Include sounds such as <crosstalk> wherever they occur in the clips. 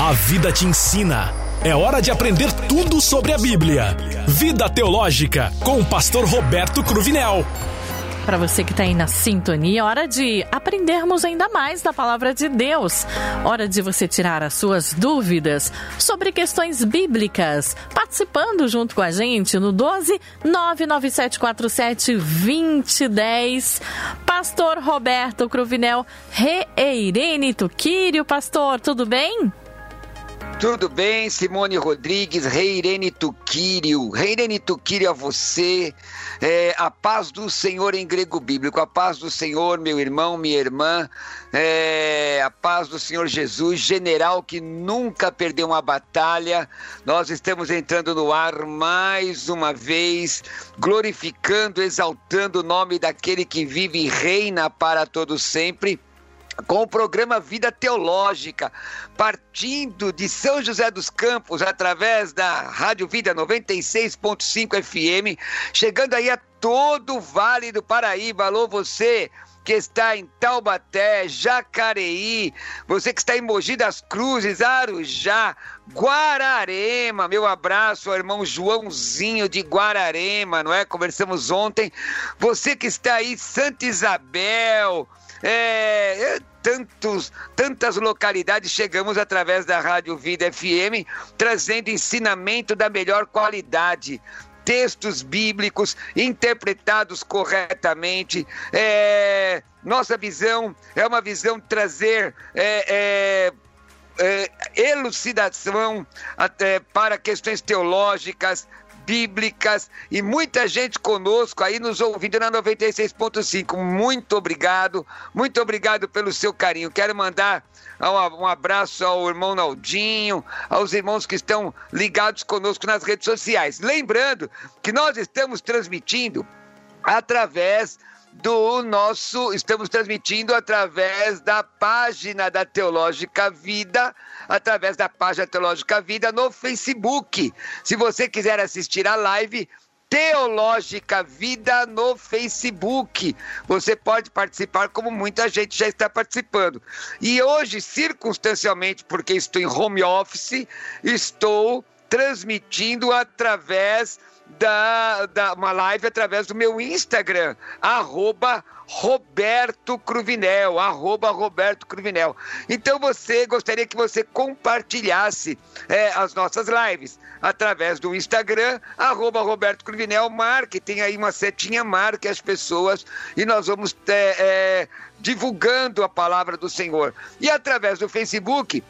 A vida te ensina. É hora de aprender tudo sobre a Bíblia. Vida Teológica com o pastor Roberto Cruvinel. Para você que está aí na sintonia, hora de aprendermos ainda mais da palavra de Deus. Hora de você tirar as suas dúvidas sobre questões bíblicas. Participando junto com a gente no 12 99747 2010. Pastor Roberto Cruvinel, Reirene Tuquírio. Pastor, tudo bem? Tudo bem, Simone Rodrigues, Reirene Tuquírio. Reirene Tuquírio a você. É, a paz do Senhor em grego bíblico. A paz do Senhor, meu irmão, minha irmã. É, a paz do Senhor Jesus, general que nunca perdeu uma batalha. Nós estamos entrando no ar mais uma vez, glorificando, exaltando o nome daquele que vive e reina para todos sempre com o programa Vida Teológica, partindo de São José dos Campos, através da Rádio Vida 96.5 FM, chegando aí a todo o Vale do Paraíba. Alô, você que está em Taubaté, Jacareí, você que está em Mogi das Cruzes, Arujá, Guararema. Meu abraço ao irmão Joãozinho de Guararema, não é? Conversamos ontem. Você que está aí, Santa Isabel, é, é, tantos, tantas localidades chegamos através da Rádio Vida FM, trazendo ensinamento da melhor qualidade textos bíblicos interpretados corretamente. É, nossa visão é uma visão trazer é, é, é elucidação até para questões teológicas, bíblicas e muita gente conosco aí nos ouvindo na 96.5. Muito obrigado, muito obrigado pelo seu carinho. Quero mandar um abraço ao irmão Naldinho, aos irmãos que estão ligados conosco nas redes sociais. Lembrando que nós estamos transmitindo através do nosso. Estamos transmitindo através da página da Teológica Vida, através da página Teológica Vida no Facebook. Se você quiser assistir a live, Teológica Vida no Facebook. Você pode participar, como muita gente já está participando. E hoje, circunstancialmente, porque estou em home office, estou transmitindo através da, da uma live através do meu Instagram, arroba Roberto Cruvinel, arroba Roberto Cruvinel. Então você gostaria que você compartilhasse é, as nossas lives através do Instagram, arroba Roberto Cruvinel, marque, tem aí uma setinha, marque as pessoas e nós vamos é, é, divulgando a palavra do Senhor. E através do Facebook,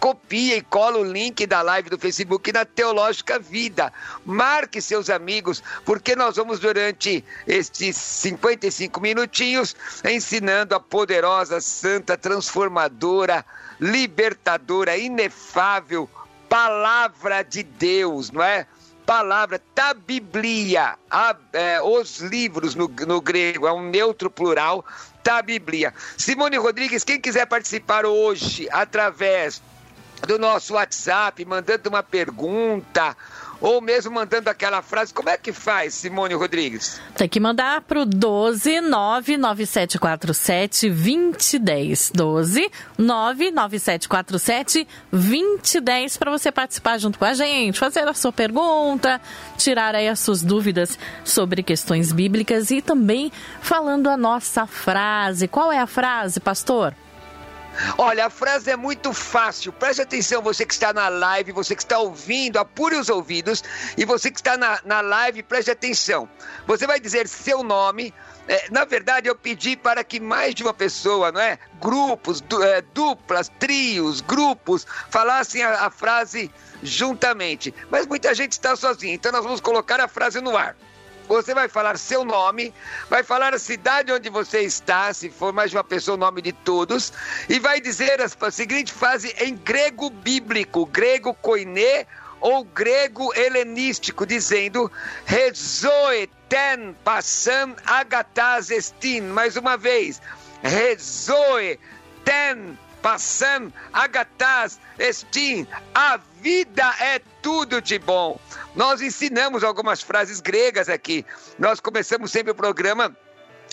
copia e cola o link da live do Facebook na Teológica Vida. Marque seus amigos, porque nós vamos, durante estes 55 minutinhos, ensinando a poderosa, santa, transformadora, libertadora, inefável palavra de Deus, não é? palavra, tá Biblia, a, é, os livros no, no, grego, é um neutro plural, tá Biblia. Simone Rodrigues, quem quiser participar hoje através do nosso WhatsApp, mandando uma pergunta ou mesmo mandando aquela frase. Como é que faz, Simone Rodrigues? Tem que mandar para o 12 99747 2010. 12 99747 2010 para você participar junto com a gente, fazer a sua pergunta, tirar aí as suas dúvidas sobre questões bíblicas e também falando a nossa frase. Qual é a frase, pastor? Olha, a frase é muito fácil. Preste atenção, você que está na live, você que está ouvindo, apure os ouvidos. E você que está na, na live, preste atenção. Você vai dizer seu nome. É, na verdade, eu pedi para que mais de uma pessoa, não é? Grupos, du, é, duplas, trios, grupos, falassem a, a frase juntamente. Mas muita gente está sozinha, então nós vamos colocar a frase no ar. Você vai falar seu nome, vai falar a cidade onde você está, se for mais de uma pessoa, o nome de todos, e vai dizer a seguinte frase em grego bíblico, grego koiné ou grego helenístico, dizendo Rezoe ten passam agatas estin. Mais uma vez, Rezoe ten passam agatas estin. A vida é tudo de bom. Nós ensinamos algumas frases gregas aqui. Nós começamos sempre o programa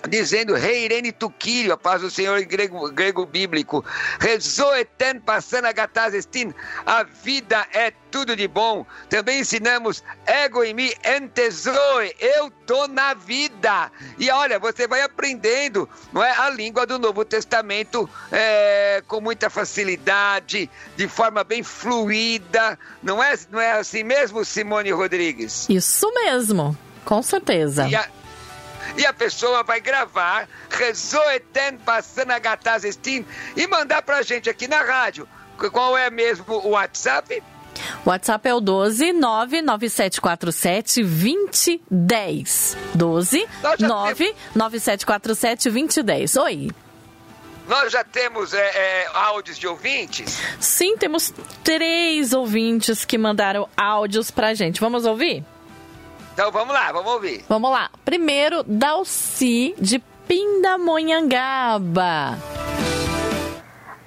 dizendo Rei Irene Tuquírio, a paz do Senhor em grego, grego bíblico. Rezoeten passando agatazestin, a vida é tudo de bom. Também ensinamos ego em mim, entezoe, eu tô na vida. E olha, você vai aprendendo não é, a língua do Novo Testamento é, com muita facilidade, de forma bem fluida. Não é, não é assim mesmo, Simone Rodrigues? Isso mesmo, com certeza. E a, e a pessoa vai gravar Rezoeten passando a Gatazestin e mandar pra gente aqui na rádio. Qual é mesmo o WhatsApp? O WhatsApp é o 12 99747 2010. 12 99747 2010. Oi. Nós já temos é, é, áudios de ouvintes? Sim, temos três ouvintes que mandaram áudios pra gente. Vamos ouvir? Então vamos lá, vamos ouvir. Vamos lá. Primeiro, Dalci de Pindamonhangaba.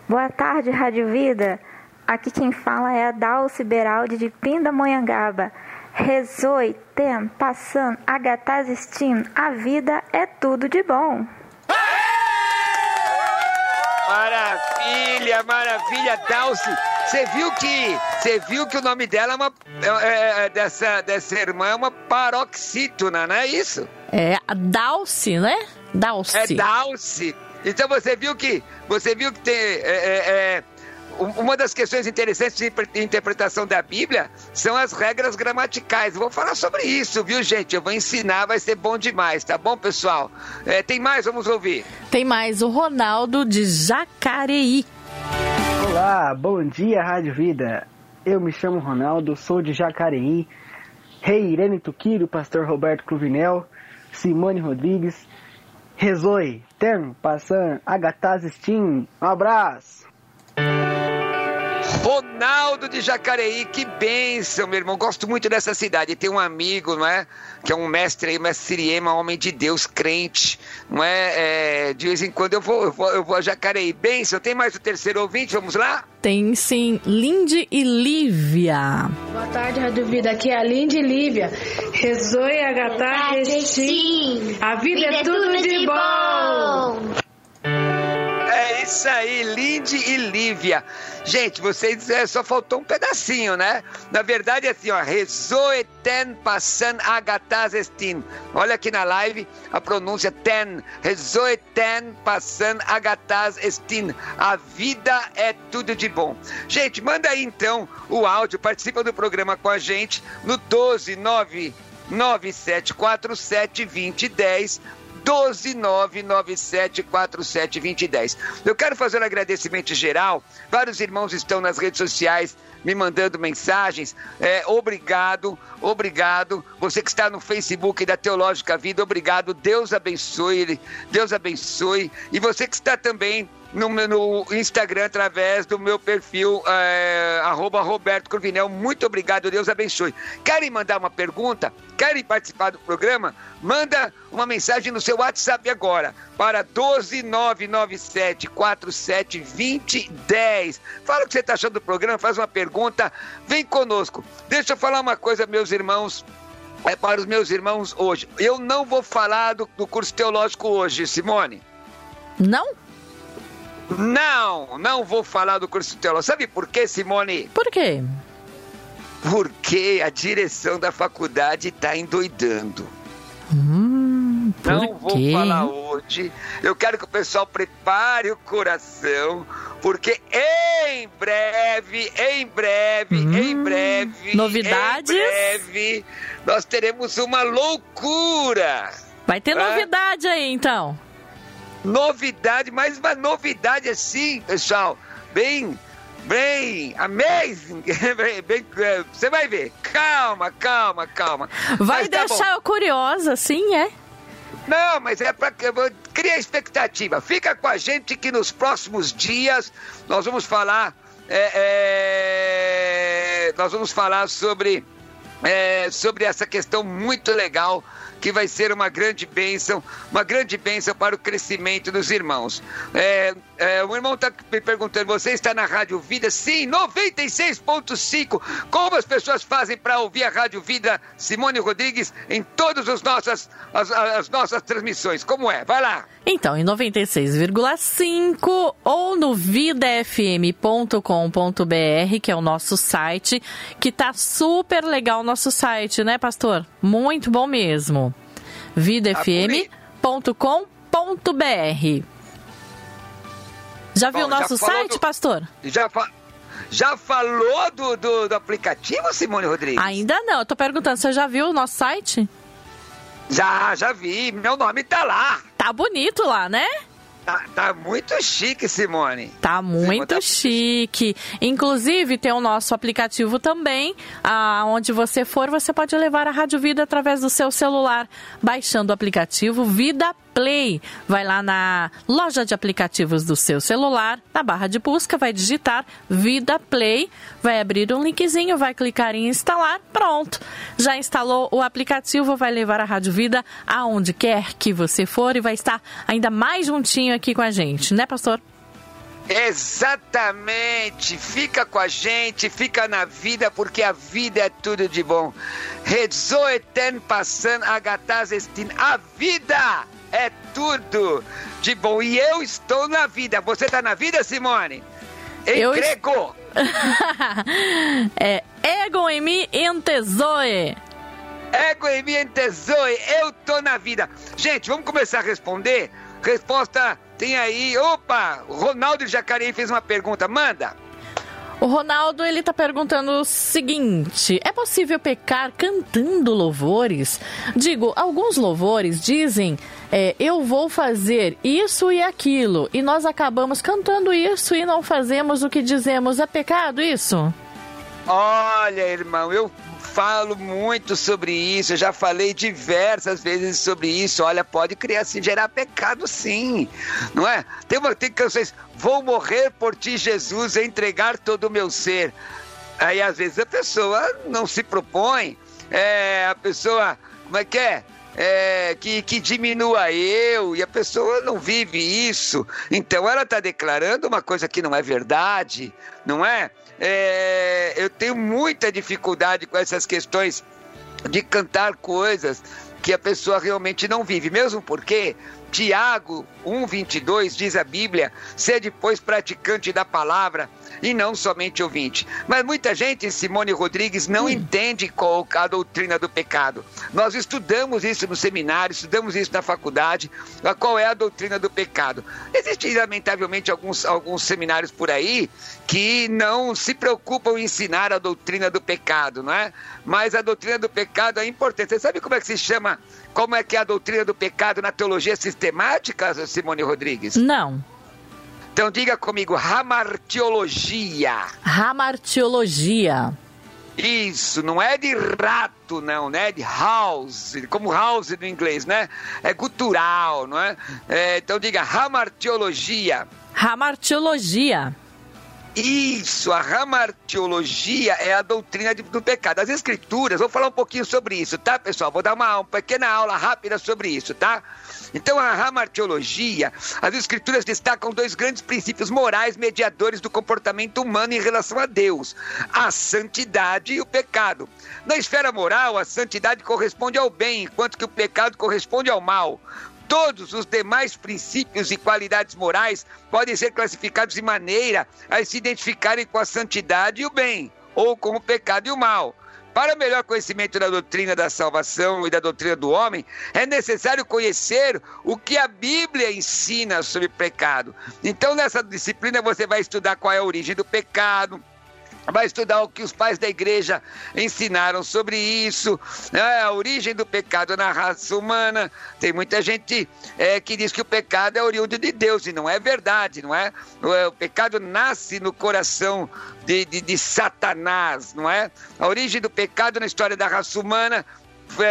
Boa tarde, Rádio Vida. Aqui quem fala é a Dalci Beraldi de Pindamonhangaba. Rezoi, tem, passando, agatazestim, a vida é tudo de bom. Maravilha, maravilha, Dalci. Você viu que você viu que o nome dela é uma é, é, dessa dessa irmã é uma paroxítona, não é isso? É a Dalci, né? Dalci. É Dalci. Então você viu que você viu que tem é, é, é uma das questões interessantes de interpretação da Bíblia são as regras gramaticais. Vou falar sobre isso, viu, gente? Eu vou ensinar, vai ser bom demais, tá bom, pessoal? É, tem mais? Vamos ouvir. Tem mais o Ronaldo de Jacareí. Olá, bom dia, Rádio Vida. Eu me chamo Ronaldo, sou de Jacareí. Rei Irene Tuquiro, pastor Roberto Cruvinel, Simone Rodrigues, Rezoi, Terno, Passan, Agataz Steam. Um abraço! Ronaldo de Jacareí, que bênção, meu irmão. Gosto muito dessa cidade. Tem um amigo, não é? Que é um mestre aí, mestre Siriema, homem de Deus, crente, não é? é? De vez em quando eu vou, eu vou, eu vou a Jacareí. Bênção. Tem mais o terceiro ouvinte? Vamos lá? Tem sim, Lindy e Lívia. Boa tarde, Rádio Vida. Aqui é a Lindy e Lívia. Rezoe, Agatá, Restim. A vida, vida é tudo, tudo de, de bom. bom. É isso aí, Lindy e Lívia. Gente, vocês é, só faltou um pedacinho, né? Na verdade, é assim, ó, rezoe ten passan agataz estin. Olha aqui na live a pronúncia ten. Rezoe ten passan agataz estin. A vida é tudo de bom. Gente, manda aí então o áudio, participa do programa com a gente no 129 9747 2010 12997472010. Eu quero fazer um agradecimento geral. Vários irmãos estão nas redes sociais me mandando mensagens. É, obrigado, obrigado. Você que está no Facebook da Teológica Vida, obrigado. Deus abençoe, Deus abençoe. E você que está também no, no Instagram através do meu perfil, é, Roberto Cruvinel. Muito obrigado, Deus abençoe. Querem mandar uma pergunta? Querem participar do programa? Manda uma mensagem no seu WhatsApp agora para 12997472010. Fala o que você está achando do programa, faz uma pergunta, vem conosco. Deixa eu falar uma coisa, meus irmãos. É para os meus irmãos hoje. Eu não vou falar do, do curso teológico hoje, Simone. Não? Não, não vou falar do curso teológico. Sabe por quê, Simone? Por quê? Porque a direção da faculdade está endoidando. Hum, não vou quê? falar hoje. Eu quero que o pessoal prepare o coração, porque em breve, em breve, hum, em breve, novidades. Em breve, nós teremos uma loucura. Vai ter novidade aí, então. Novidade, mais uma novidade assim, pessoal, bem, bem, amazing, <laughs> bem, bem, é, você vai ver. Calma, calma, calma. Vai tá deixar eu curiosa, sim, é? Não, mas é para criar expectativa. Fica com a gente que nos próximos dias nós vamos falar, é, é, nós vamos falar sobre, é, sobre essa questão muito legal que vai ser uma grande bênção, uma grande bênção para o crescimento dos irmãos. É, o irmão está me perguntando: você está na Rádio Vida? Sim, 96.5. Como as pessoas fazem para ouvir a Rádio Vida, Simone Rodrigues, em todas as nossas, as, as nossas transmissões? Como é? Vai lá. Então, em 96,5 ou no vidafm.com.br, que é o nosso site, que tá super legal o nosso site, né, pastor? Muito bom mesmo. vidafm.com.br. Já viu o nosso site, do... pastor? Já fa... Já falou do, do, do, aplicativo, Simone Rodrigues? Ainda não. Eu tô perguntando, você já viu o nosso site? Já, já vi. Meu nome tá lá. Tá bonito lá, né? Tá, tá, muito chique, Simone. Tá muito tá chique. Inclusive, tem o nosso aplicativo também. Aonde você for, você pode levar a Rádio Vida através do seu celular, baixando o aplicativo Vida Play. Vai lá na loja de aplicativos do seu celular, na barra de busca, vai digitar Vida Play, vai abrir um linkzinho, vai clicar em instalar, pronto. Já instalou o aplicativo, vai levar a Rádio Vida aonde quer que você for e vai estar ainda mais juntinho aqui com a gente, né, pastor? Exatamente, fica com a gente, fica na vida, porque a vida é tudo de bom. Rezoeten passando agataz estin, a vida é tudo de bom. E eu estou na vida. Você está na vida, Simone? Em eu grego. <laughs> é ego em mim entesoe. Ego em mim entesoe. Eu tô na vida. Gente, vamos começar a responder? Resposta tem aí. Opa, Ronaldo Jacareí fez uma pergunta. Manda. O Ronaldo ele está perguntando o seguinte: é possível pecar cantando louvores? Digo, alguns louvores dizem é, eu vou fazer isso e aquilo e nós acabamos cantando isso e não fazemos o que dizemos. É pecado isso? Olha, irmão, eu falo muito sobre isso, eu já falei diversas vezes sobre isso. Olha, pode criar, assim, gerar pecado sim, não é? Tem, uma, tem canções, vou morrer por ti, Jesus, entregar todo o meu ser. Aí às vezes a pessoa não se propõe, é, a pessoa, como é que é? É, que, que diminua eu e a pessoa não vive isso. Então ela está declarando uma coisa que não é verdade, não é? é, eu tenho muita dificuldade com essas questões de cantar coisas que a pessoa realmente não vive, mesmo porque Tiago 1:22 diz a Bíblia: "Sede pois praticante da palavra e não somente ouvinte. Mas muita gente, Simone Rodrigues, não hum. entende qual a doutrina do pecado. Nós estudamos isso no seminário, estudamos isso na faculdade, qual é a doutrina do pecado. Existem, lamentavelmente, alguns, alguns seminários por aí que não se preocupam em ensinar a doutrina do pecado, não é? Mas a doutrina do pecado é importante. Você sabe como é que se chama, como é que é a doutrina do pecado na teologia sistemática, Simone Rodrigues? Não. Então diga comigo, ramartiologia. Ramartiologia. Isso, não é de rato, não, né? De house, como house no inglês, né? É cultural, não é? é então diga ramartiologia. Ramartiologia. Isso, a ramartiologia é a doutrina do pecado. As escrituras, vou falar um pouquinho sobre isso, tá, pessoal? Vou dar uma, uma pequena aula rápida sobre isso, tá? Então, a ramartiologia, as escrituras destacam dois grandes princípios morais mediadores do comportamento humano em relação a Deus: a santidade e o pecado. Na esfera moral, a santidade corresponde ao bem, enquanto que o pecado corresponde ao mal. Todos os demais princípios e qualidades morais podem ser classificados de maneira a se identificarem com a santidade e o bem, ou com o pecado e o mal. Para melhor conhecimento da doutrina da salvação e da doutrina do homem, é necessário conhecer o que a Bíblia ensina sobre pecado. Então, nessa disciplina, você vai estudar qual é a origem do pecado, vai estudar o que os pais da igreja ensinaram sobre isso, né? a origem do pecado na raça humana. Tem muita gente é, que diz que o pecado é oriundo de Deus, e não é verdade, não é? O, é, pecado nasce no coração de, de, de Satanás, não é? A origem do pecado na história da raça humana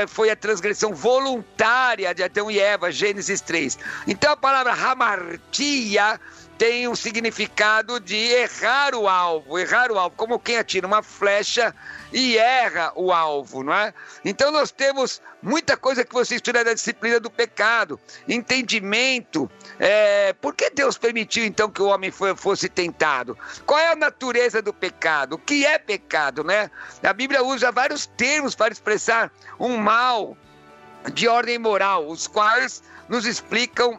foi a transgressão voluntária de Adão e Eva, Gênesis 3. Então a palavra hamartia tem um significado de errar o alvo, errar o alvo, como quem atira uma flecha e erra o alvo, não é? Então nós temos muita coisa que você estuda da disciplina do pecado, entendimento. É, por que Deus permitiu então que o homem fosse tentado? Qual é a natureza do pecado? O que é pecado, né? A Bíblia usa vários termos para expressar um mal de ordem moral, os quais nos explicam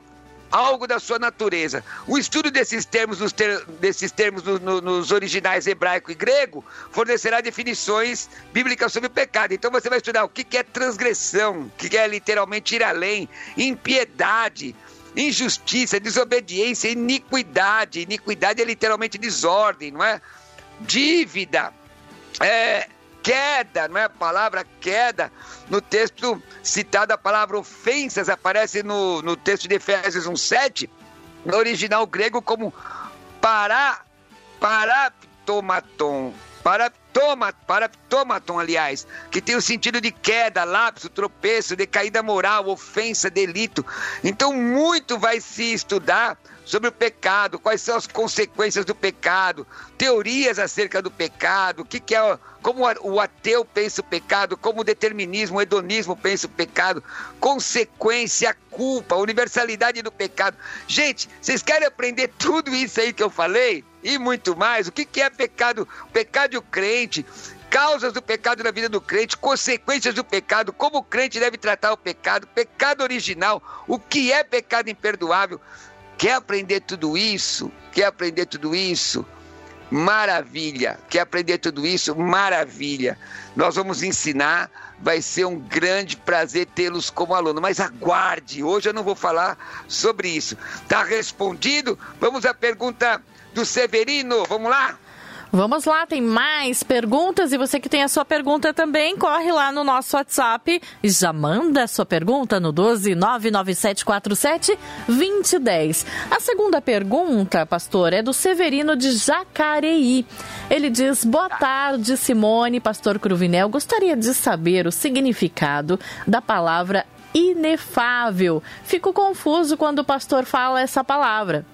algo da sua natureza. O estudo desses termos, nos, ter, desses termos no, no, nos originais hebraico e grego fornecerá definições bíblicas sobre o pecado. Então você vai estudar o que, que é transgressão, o que, que é literalmente ir além, impiedade, injustiça, desobediência, iniquidade. Iniquidade é literalmente desordem, não é? Dívida. É, queda, não é a palavra queda. No texto citado, a palavra ofensas aparece no, no texto de Efésios 1,7, no original grego, como para, paraptomaton. Paraptoma, paraptomaton, aliás, que tem o sentido de queda, lapso, tropeço, decaída moral, ofensa, delito. Então, muito vai se estudar sobre o pecado, quais são as consequências do pecado, teorias acerca do pecado, o que, que é como o ateu pensa o pecado, como o determinismo, o hedonismo pensa o pecado, consequência, culpa, universalidade do pecado. Gente, vocês querem aprender tudo isso aí que eu falei? E muito mais. O que, é pecado? Pecado do crente, causas do pecado na vida do crente, consequências do pecado, como o crente deve tratar o pecado, pecado original, o que é pecado imperdoável. Quer aprender tudo isso? Quer aprender tudo isso? Maravilha! Quer aprender tudo isso? Maravilha! Nós vamos ensinar, vai ser um grande prazer tê-los como aluno, mas aguarde, hoje eu não vou falar sobre isso. Tá respondido? Vamos à pergunta do Severino, vamos lá? Vamos lá, tem mais perguntas e você que tem a sua pergunta também, corre lá no nosso WhatsApp e já manda a sua pergunta no 12 99747 2010. A segunda pergunta, pastor, é do Severino de Jacareí. Ele diz: Boa tarde, Simone, pastor Cruvinel. Gostaria de saber o significado da palavra inefável. Fico confuso quando o pastor fala essa palavra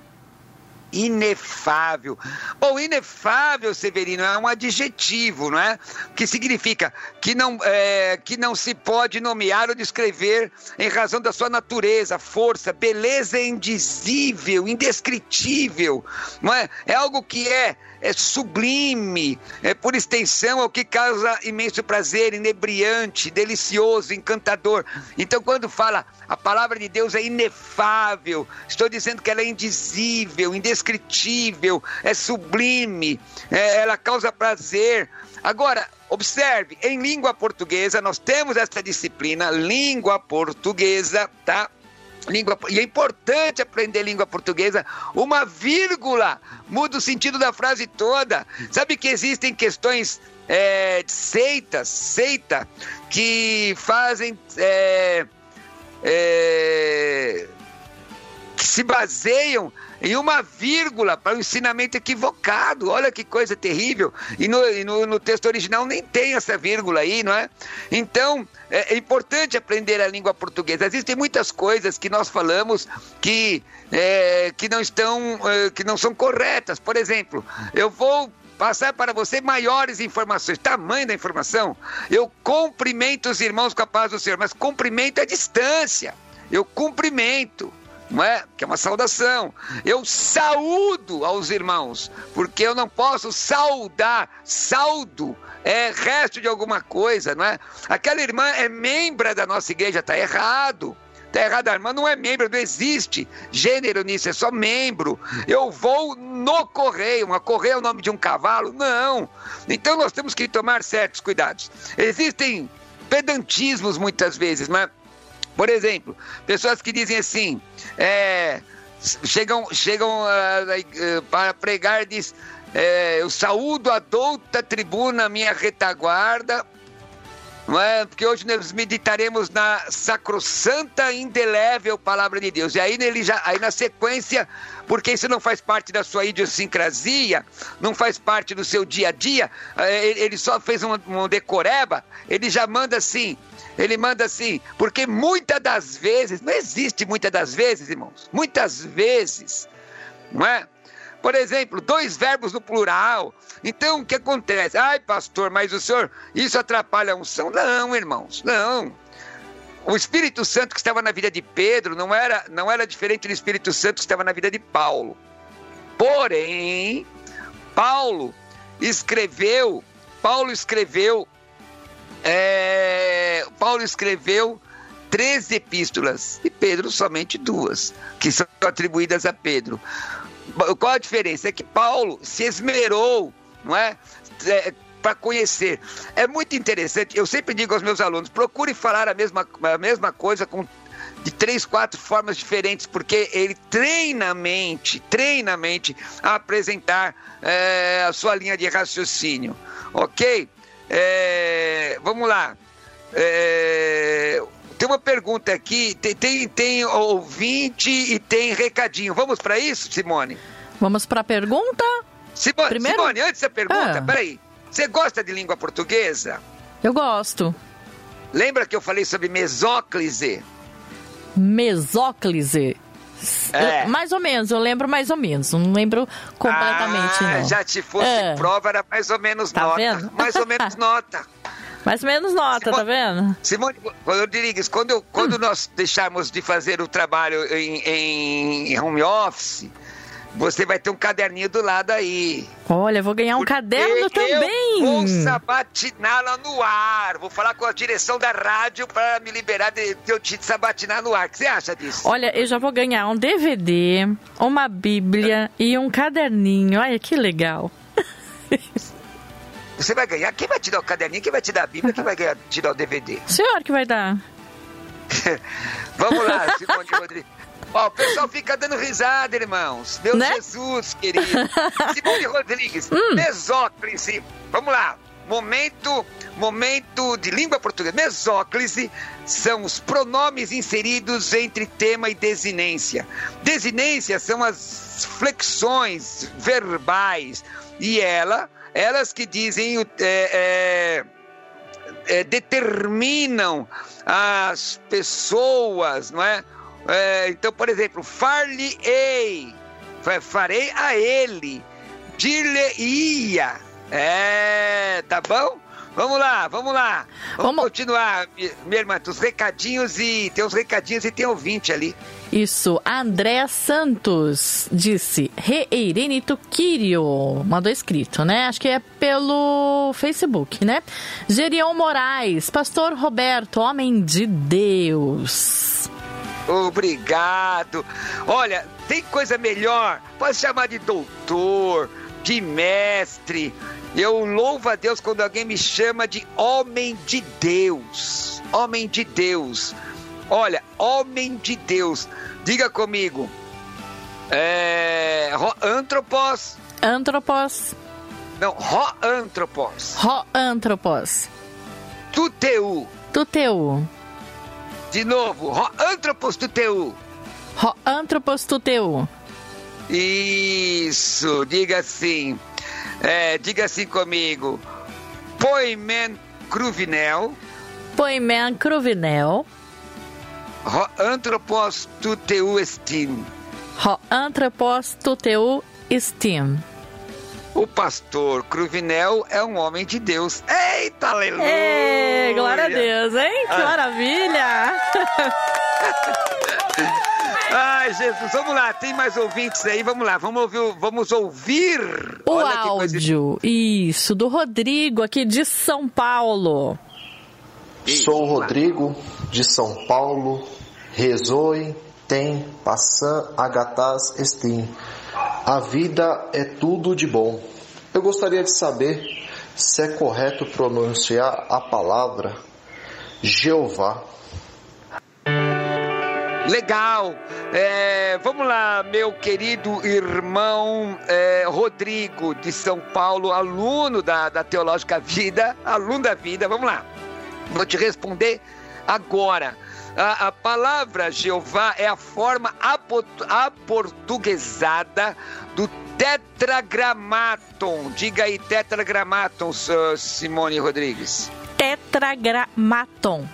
inefável. Bom, inefável, Severino, é um adjetivo, não é? Que significa que não, é, que não se pode nomear ou descrever em razão da sua natureza, força, beleza indizível, indescritível, não é? É algo que é é sublime, é por extensão, é o que causa imenso prazer, inebriante, delicioso, encantador. Então, quando fala a palavra de Deus é inefável, estou dizendo que ela é indizível, indescritível, é sublime, é, ela causa prazer. Agora, observe, em língua portuguesa, nós temos essa disciplina, língua portuguesa, tá? Língua, e é importante aprender língua portuguesa. Uma vírgula muda o sentido da frase toda. Sabe que existem questões é, seitas, seita, que fazem. É, é, que se baseiam em uma vírgula para o um ensinamento equivocado. Olha que coisa terrível. E, no, e no, no, texto original nem tem essa vírgula aí, não é? Então, é, é, importante aprender a língua portuguesa. Existem muitas coisas que nós falamos que, é, que não estão, é, que não são corretas. Por exemplo, eu vou passar para você maiores informações, tamanho da informação. Eu cumprimento os irmãos com a paz do Senhor, mas cumprimento é distância. Eu cumprimento não é? Que é uma saudação. Eu saúdo aos irmãos, porque eu não posso saudar, saldo é resto de alguma coisa, não é? Aquela irmã é membro da nossa igreja, está errado. Está errado, a irmã não é membro, não existe gênero nisso, é só membro. Eu vou no correio, uma correio é o nome de um cavalo? Não. Então nós temos que tomar certos cuidados. Existem pedantismos muitas vezes, é? Por exemplo, pessoas que dizem assim, é, chegam, chegam uh, uh, para pregar diz, é, eu saúdo a douta tribuna, minha retaguarda, não é? porque hoje nós meditaremos na sacrossanta indelével palavra de Deus. E aí, nele já, aí na sequência, porque isso não faz parte da sua idiosincrasia, não faz parte do seu dia a dia, é, ele só fez um, um decoreba, ele já manda assim, ele manda assim, porque muitas das vezes, não existe muitas das vezes, irmãos, muitas vezes, não é? Por exemplo, dois verbos no plural. Então, o que acontece? Ai, pastor, mas o senhor, isso atrapalha a unção? Não, irmãos, não. O Espírito Santo que estava na vida de Pedro não era, não era diferente do Espírito Santo que estava na vida de Paulo. Porém, Paulo escreveu, Paulo escreveu, é, Paulo escreveu três epístolas e Pedro somente duas, que são atribuídas a Pedro. Qual a diferença? É que Paulo se esmerou, não é? é para conhecer. É muito interessante. Eu sempre digo aos meus alunos: procure falar a mesma, a mesma coisa com de três, quatro formas diferentes, porque ele treina a mente, treina a mente a apresentar é, a sua linha de raciocínio. Ok? É, vamos lá. É, tem uma pergunta aqui, tem, tem, tem ouvinte e tem recadinho. Vamos para isso, Simone? Vamos para a pergunta? Simone, Primeiro? Simone, antes da pergunta, ah. peraí. Você gosta de língua portuguesa? Eu gosto. Lembra que eu falei sobre mesóclise? Mesóclise? É. Mais ou menos, eu lembro mais ou menos, não lembro completamente ah, não. Já te fosse é. prova, era mais ou menos tá nota. Vendo? Mais ou menos <laughs> nota. Mais ou menos nota, Simone, tá vendo? Simone Rodrigues, quando, eu, quando hum. nós deixarmos de fazer o trabalho em, em home office, você vai ter um caderninho do lado aí. Olha, vou ganhar um Porque caderno também. Eu vou sabatinar lá no ar. Vou falar com a direção da rádio para me liberar de, de eu te sabatinar no ar. O que você acha disso? Olha, eu já vou ganhar um DVD, uma Bíblia e um caderninho. Olha que legal. <laughs> Você vai ganhar? Quem vai te dar o caderninho? Quem vai te dar a Bíblia? Quem vai ganhar, te dar o DVD? O senhor que vai dar. <laughs> Vamos lá, Simone Rodrigues. Ó, o pessoal fica dando risada, irmãos. Meu né? Jesus, querido. <laughs> Simone Rodrigues, hum. mesóclise. Vamos lá. Momento, momento de língua portuguesa. Mesóclise são os pronomes inseridos entre tema e desinência. Desinência são as flexões verbais e ela, elas que dizem é, é, é, determinam as pessoas, não é? É, então, por exemplo, far-lhe-ei, farei a ele, dir-lhe-ia. É, tá bom? Vamos lá, vamos lá. Vamos, vamos, continuar, minha irmã. Os recadinhos e tem uns recadinhos e tem ouvinte ali. Isso, André Santos disse, Reirene Tuquírio, mandou escrito, né? Acho que é pelo Facebook, né? Gerion Moraes, Pastor Roberto, homem de Deus. Obrigado. Olha, tem coisa melhor. Pode chamar de doutor, de mestre. Eu louvo a Deus quando alguém me chama de homem de Deus. Homem de Deus. Olha, homem de Deus. Diga comigo. É. Antropos. Antropos. Não, Roantropos. Roantropos. Tuteu. Tuteu. De novo, Roantropos tuteu. Roantropos tuteu. Isso, diga assim. É, diga assim comigo. Poimen cruvinel. Poimen cruvinel. Roantropos tuteu estim. Roantropos tuteu estim. O pastor Cruvinel é um homem de Deus. Eita, aleluia! Ei, glória a Deus, hein? Que ah. maravilha! <laughs> Ai, Jesus, vamos lá, tem mais ouvintes aí, vamos lá, vamos ouvir, vamos ouvir. O Olha áudio, isso, do Rodrigo aqui de São Paulo. Sou o Rodrigo de São Paulo, Rezoe, tem, passan, agatás, estim. A vida é tudo de bom. Eu gostaria de saber se é correto pronunciar a palavra Jeová. Legal. É, vamos lá, meu querido irmão é, Rodrigo de São Paulo, aluno da, da Teológica Vida, aluno da vida. Vamos lá. Vou te responder agora. A, a palavra Jeová é a forma aportuguesada do tetragramaton. Diga aí, tetragramaton, Simone Rodrigues. Tetragramaton.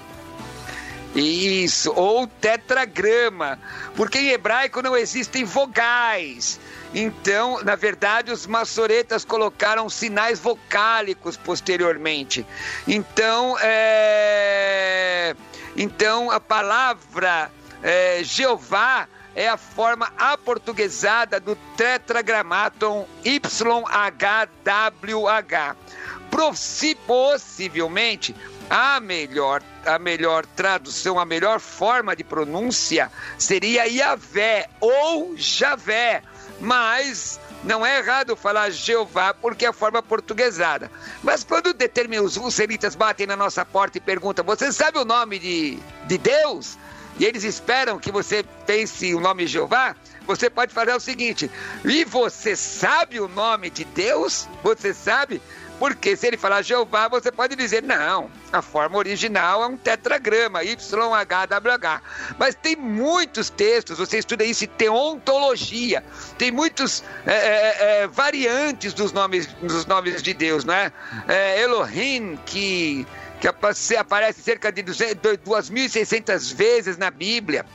Isso, ou tetragrama, porque em hebraico não existem vogais. Então, na verdade, os maçoretas colocaram sinais vocálicos posteriormente. Então, é... então a palavra é, Jeová é a forma aportuguesada do tetragramaton YHWH. Possivelmente, a melhor, a melhor tradução, a melhor forma de pronúncia seria Yahvé ou Javé, mas não é errado falar Jeová porque é a forma portuguesada. Mas quando determinados os batem na nossa porta e perguntam: Você sabe o nome de, de Deus? E eles esperam que você pense o nome Jeová. Você pode fazer o seguinte: E você sabe o nome de Deus? Você sabe? Porque se ele falar Jeová, você pode dizer, não, a forma original é um tetragrama, YHWH. Mas tem muitos textos, você estuda isso em teontologia, tem muitos é, é, é, variantes dos nomes, dos nomes de Deus, não é? é Elohim, que, que aparece cerca de 2.600 vezes na Bíblia.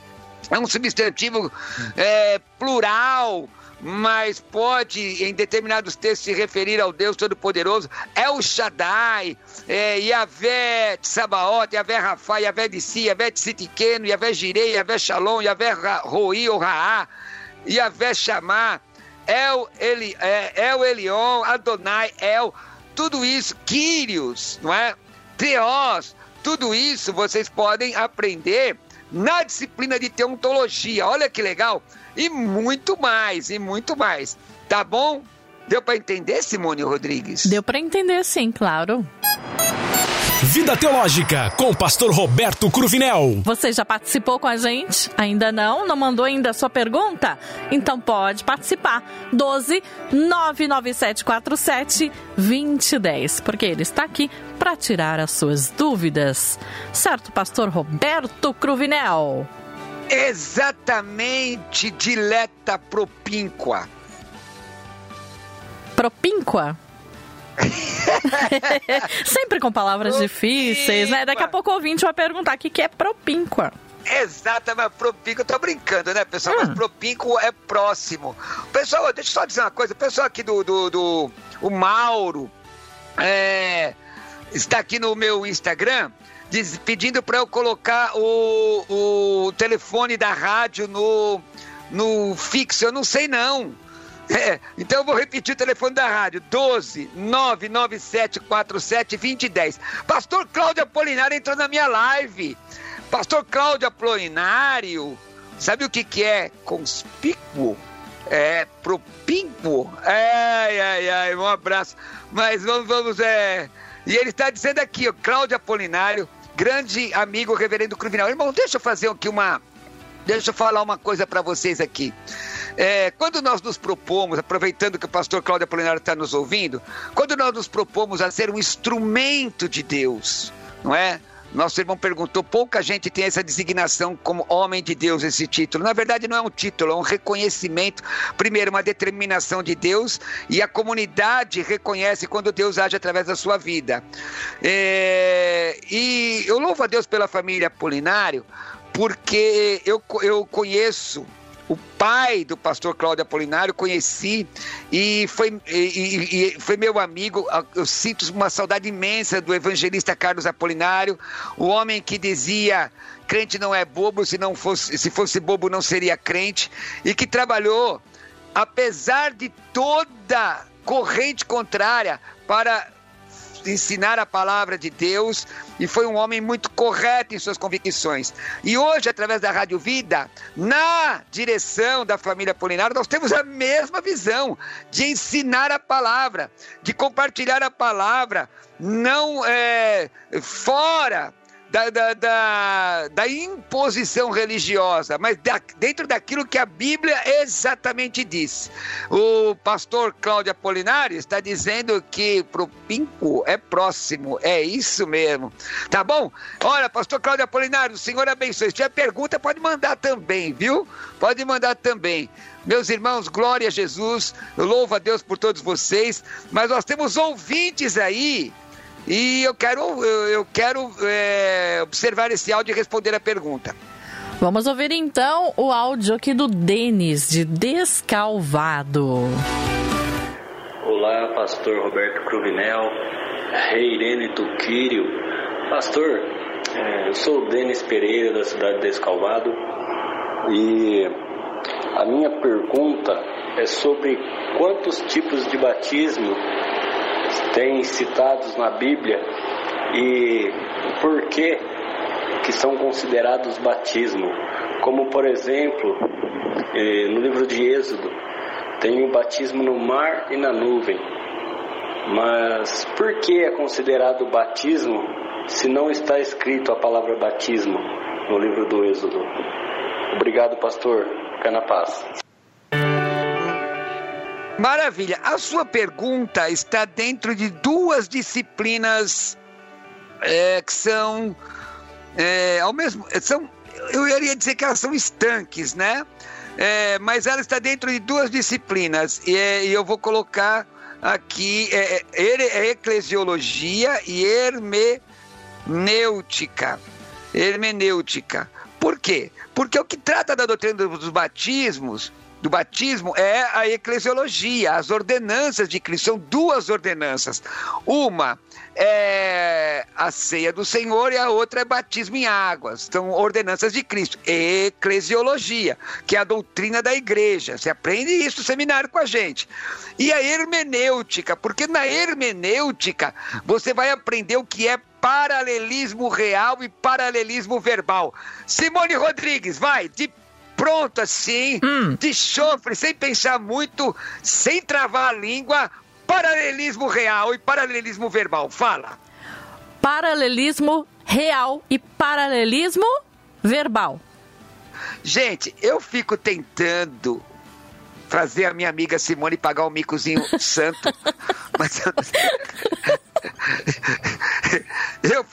É um substantivo é, plural, mas pode, em determinados textos, se referir ao Deus Todo-Poderoso. É o Shaddai, é Yahvé Sabaoth, Yahvé Rafa, Yahvé de Si, Yahvé Tzitiqueno, Yahvé Jirei, Yahvé Shalom, Yahvé Roi ou Raá, Yahvé Shamá, El, Eli, é, El Elion, Adonai, El, tudo isso, Quírios, não é? Teós, tudo isso vocês podem aprender na disciplina de teontologia. Olha que legal! E muito mais, e muito mais. Tá bom? Deu para entender, Simone Rodrigues? Deu para entender, sim, claro. Vida Teológica, com o pastor Roberto Cruvinel. Você já participou com a gente? Ainda não? Não mandou ainda a sua pergunta? Então pode participar. 12 99747 2010, porque ele está aqui para tirar as suas dúvidas. Certo, pastor Roberto Cruvinel? Exatamente, dileta propínqua. Propínqua? <laughs> Sempre com palavras propínqua. difíceis, né? Daqui a pouco o ouvinte vai perguntar o que é propínqua. Exato, mas propínquo, eu tô brincando, né, pessoal? Hum. Mas propínquo é próximo. Pessoal, deixa eu só dizer uma coisa. O pessoal aqui do, do, do o Mauro é, está aqui no meu Instagram diz, pedindo para eu colocar o, o telefone da rádio no, no fixo. Eu não sei não. É, então eu vou repetir o telefone da rádio: 12 99747 2010. Pastor Cláudio Apolinário entrou na minha live. Pastor Cláudio Apolinário, sabe o que, que é conspícuo? É propínquo? Ai, ai, ai, um abraço. Mas vamos, vamos, é. E ele está dizendo aqui, o Cláudio Apolinário, grande amigo reverendo Cruvinal. Irmão, deixa eu fazer aqui uma. Deixa eu falar uma coisa para vocês aqui. É, quando nós nos propomos, aproveitando que o pastor Cláudio Apolinário está nos ouvindo, quando nós nos propomos a ser um instrumento de Deus, não é? Nosso irmão perguntou: pouca gente tem essa designação como homem de Deus, esse título. Na verdade, não é um título, é um reconhecimento. Primeiro, uma determinação de Deus, e a comunidade reconhece quando Deus age através da sua vida. É, e eu louvo a Deus pela família Apolinário, porque eu, eu conheço o pai do pastor Cláudio Apolinário, conheci e foi, e, e foi meu amigo. Eu sinto uma saudade imensa do evangelista Carlos Apolinário, o homem que dizia crente não é bobo, se não fosse, se fosse bobo não seria crente, e que trabalhou, apesar de toda corrente contrária, para ensinar a palavra de Deus e foi um homem muito correto em suas convicções. E hoje, através da Rádio Vida, na direção da família Polinário, nós temos a mesma visão de ensinar a palavra, de compartilhar a palavra, não é, fora da, da, da, da, imposição religiosa, mas da, dentro daquilo que a Bíblia exatamente diz. O pastor Cláudio Apolinário está dizendo que pro Pinco é próximo, é isso mesmo. Tá bom? Olha, pastor Cláudio Apolinário, o senhor abençoe. Se tiver pergunta, pode mandar também, viu? Pode mandar também. Meus irmãos, glória a Jesus, eu louvo a Deus por todos vocês, mas nós temos ouvintes aí E eu quero, eu, eu quero é, observar esse áudio e responder a pergunta. Vamos ouvir então o áudio aqui do Denis, de Descalvado. Olá, pastor Roberto Cruvinel, rei Irene Tuquírio. Pastor, é, eu sou o Denis Pereira, da cidade de Descalvado, e a minha pergunta é sobre quantos tipos de batismo tem citados na Bíblia e por que que são considerados batismo, como por exemplo eh, no livro de Êxodo tem o batismo no mar e na nuvem. Mas por que é considerado batismo se não está escrito a palavra batismo no livro do Êxodo? Obrigado, pastor. Fica na paz. Maravilha. A sua pergunta está dentro de duas disciplinas é, que são é, ao mesmo são eu iria dizer que elas são estanques, né? É, mas ela está dentro de duas disciplinas e, é, e eu vou colocar aqui é, é, é eclesiologia e hermenêutica. Hermenêutica. Por quê? Porque o que trata da doutrina dos batismos do batismo é a eclesiologia, as ordenanças de Cristo. São duas ordenanças. Uma é a ceia do Senhor e a outra é batismo em águas. São ordenanças de Cristo. Eclesiologia, que é a doutrina da igreja. Você aprende isso no seminário com a gente. E a hermenêutica, porque na hermenêutica você vai aprender o que é paralelismo real e paralelismo verbal. Simone Rodrigues, vai, de pronto assim, hum. de chofre, sem pensar muito, sem travar a língua, paralelismo real e paralelismo verbal. Fala. Paralelismo real e paralelismo verbal. Gente, eu fico tentando fazer a minha amiga Simone pagar um micozinho <laughs> santo, mas eu... eu...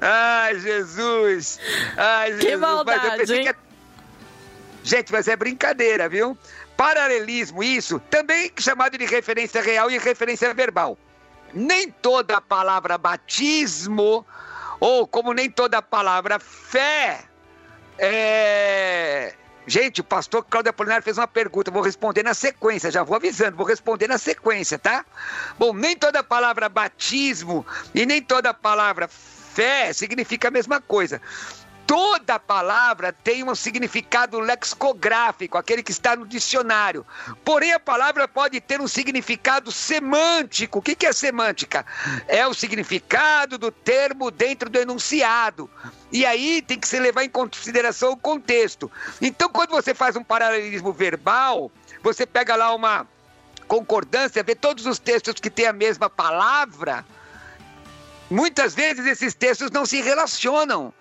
Ai, Jesus! Ai, Jesus! Que maldade, mas eu pensei que... Gente, mas é brincadeira, viu? Paralelismo, isso, também chamado de referência real e referência verbal. Nem toda palavra batismo, ou como nem toda palavra fé, é... Gente, o pastor Cláudio Apolinário fez uma pergunta, vou responder na sequência, já vou avisando, vou responder na sequência, tá? Bom, nem toda palavra batismo e nem toda palavra fé significa a mesma coisa toda palavra tem um significado lexicográfico, aquele que está no dicionário. Porém, a palavra pode ter um significado semântico. O que é semântica? É o significado do termo dentro do enunciado. E aí tem que se levar em consideração o contexto. Então, quando você faz um paralelismo verbal, você pega lá uma concordância, vê todos os textos que têm a mesma palavra. Muitas vezes esses textos não se relacionam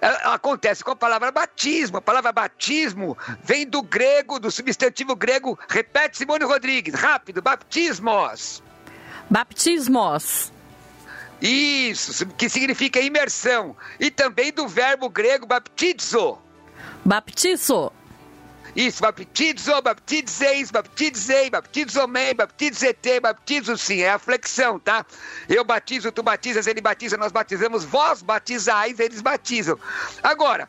acontece com a palavra batismo. A palavra batismo vem do grego, do substantivo grego. Repete, Simone Rodrigues, rápido: baptismos. Baptismos. Isso, que significa imersão. E também do verbo grego baptizo. Baptizo. Isso, baptizo, baptizeis, baptizei, baptizomem, baptizete, baptizo sim, é a flexão, tá? Eu batizo, tu batizas, ele batiza, nós batizamos, vós batizais, eles batizam. Agora,